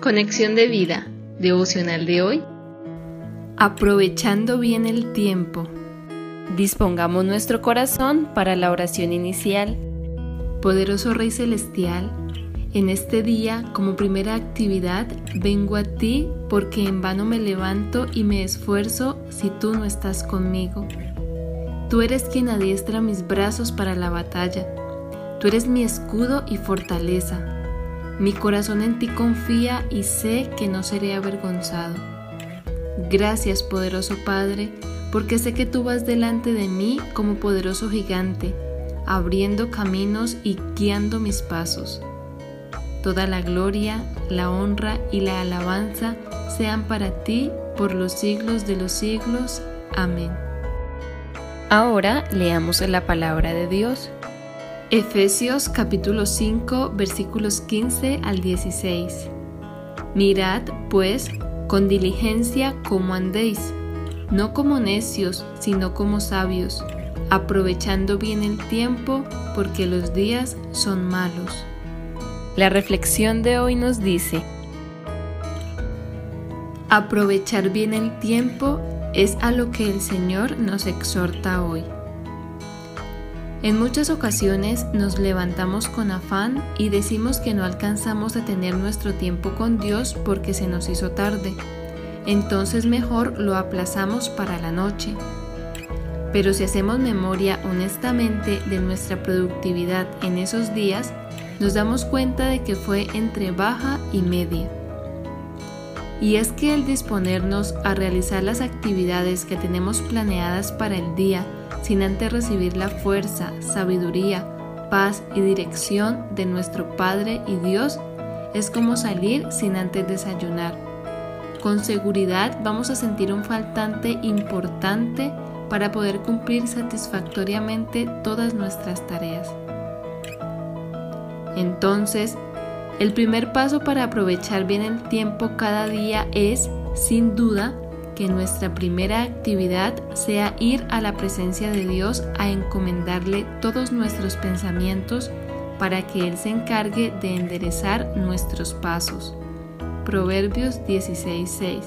Conexión de vida, devocional de hoy. Aprovechando bien el tiempo. Dispongamos nuestro corazón para la oración inicial. Poderoso Rey Celestial, en este día, como primera actividad, vengo a ti porque en vano me levanto y me esfuerzo si tú no estás conmigo. Tú eres quien adiestra mis brazos para la batalla. Tú eres mi escudo y fortaleza. Mi corazón en ti confía y sé que no seré avergonzado. Gracias, poderoso Padre, porque sé que tú vas delante de mí como poderoso gigante, abriendo caminos y guiando mis pasos. Toda la gloria, la honra y la alabanza sean para ti por los siglos de los siglos. Amén. Ahora leamos la palabra de Dios. Efesios capítulo 5 versículos 15 al 16. Mirad, pues, con diligencia cómo andéis, no como necios, sino como sabios, aprovechando bien el tiempo, porque los días son malos. La reflexión de hoy nos dice, aprovechar bien el tiempo es a lo que el Señor nos exhorta hoy. En muchas ocasiones nos levantamos con afán y decimos que no alcanzamos a tener nuestro tiempo con Dios porque se nos hizo tarde. Entonces mejor lo aplazamos para la noche. Pero si hacemos memoria honestamente de nuestra productividad en esos días, nos damos cuenta de que fue entre baja y media. Y es que el disponernos a realizar las actividades que tenemos planeadas para el día sin antes recibir la fuerza, sabiduría, paz y dirección de nuestro Padre y Dios es como salir sin antes desayunar. Con seguridad vamos a sentir un faltante importante para poder cumplir satisfactoriamente todas nuestras tareas. Entonces, el primer paso para aprovechar bien el tiempo cada día es, sin duda, que nuestra primera actividad sea ir a la presencia de Dios a encomendarle todos nuestros pensamientos para que Él se encargue de enderezar nuestros pasos. Proverbios 16:6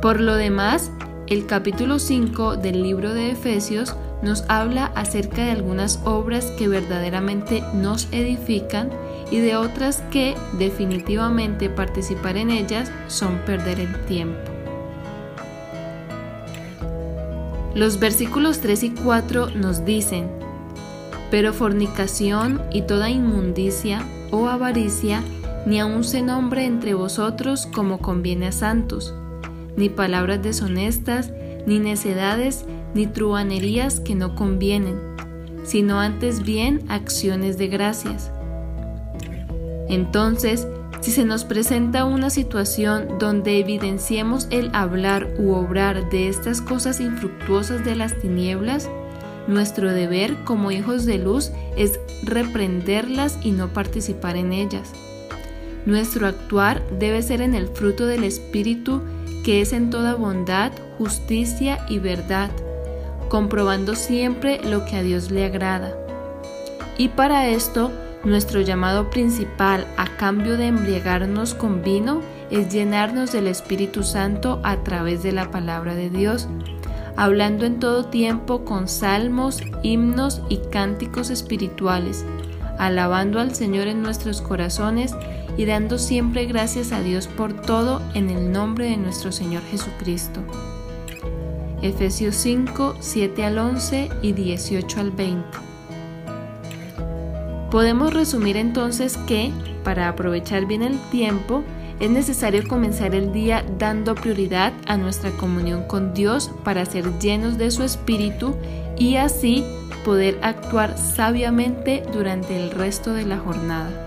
Por lo demás, el capítulo 5 del libro de Efesios nos habla acerca de algunas obras que verdaderamente nos edifican y de otras que definitivamente participar en ellas son perder el tiempo. Los versículos 3 y 4 nos dicen, pero fornicación y toda inmundicia o avaricia ni aun se nombre entre vosotros como conviene a santos, ni palabras deshonestas, ni necedades, ni truanerías que no convienen, sino antes bien acciones de gracias. Entonces, si se nos presenta una situación donde evidenciemos el hablar u obrar de estas cosas infructuosas de las tinieblas, nuestro deber como hijos de luz es reprenderlas y no participar en ellas. Nuestro actuar debe ser en el fruto del Espíritu que es en toda bondad, justicia y verdad comprobando siempre lo que a Dios le agrada. Y para esto, nuestro llamado principal a cambio de embriagarnos con vino es llenarnos del Espíritu Santo a través de la palabra de Dios, hablando en todo tiempo con salmos, himnos y cánticos espirituales, alabando al Señor en nuestros corazones y dando siempre gracias a Dios por todo en el nombre de nuestro Señor Jesucristo. Efesios 5, 7 al 11 y 18 al 20. Podemos resumir entonces que, para aprovechar bien el tiempo, es necesario comenzar el día dando prioridad a nuestra comunión con Dios para ser llenos de su Espíritu y así poder actuar sabiamente durante el resto de la jornada.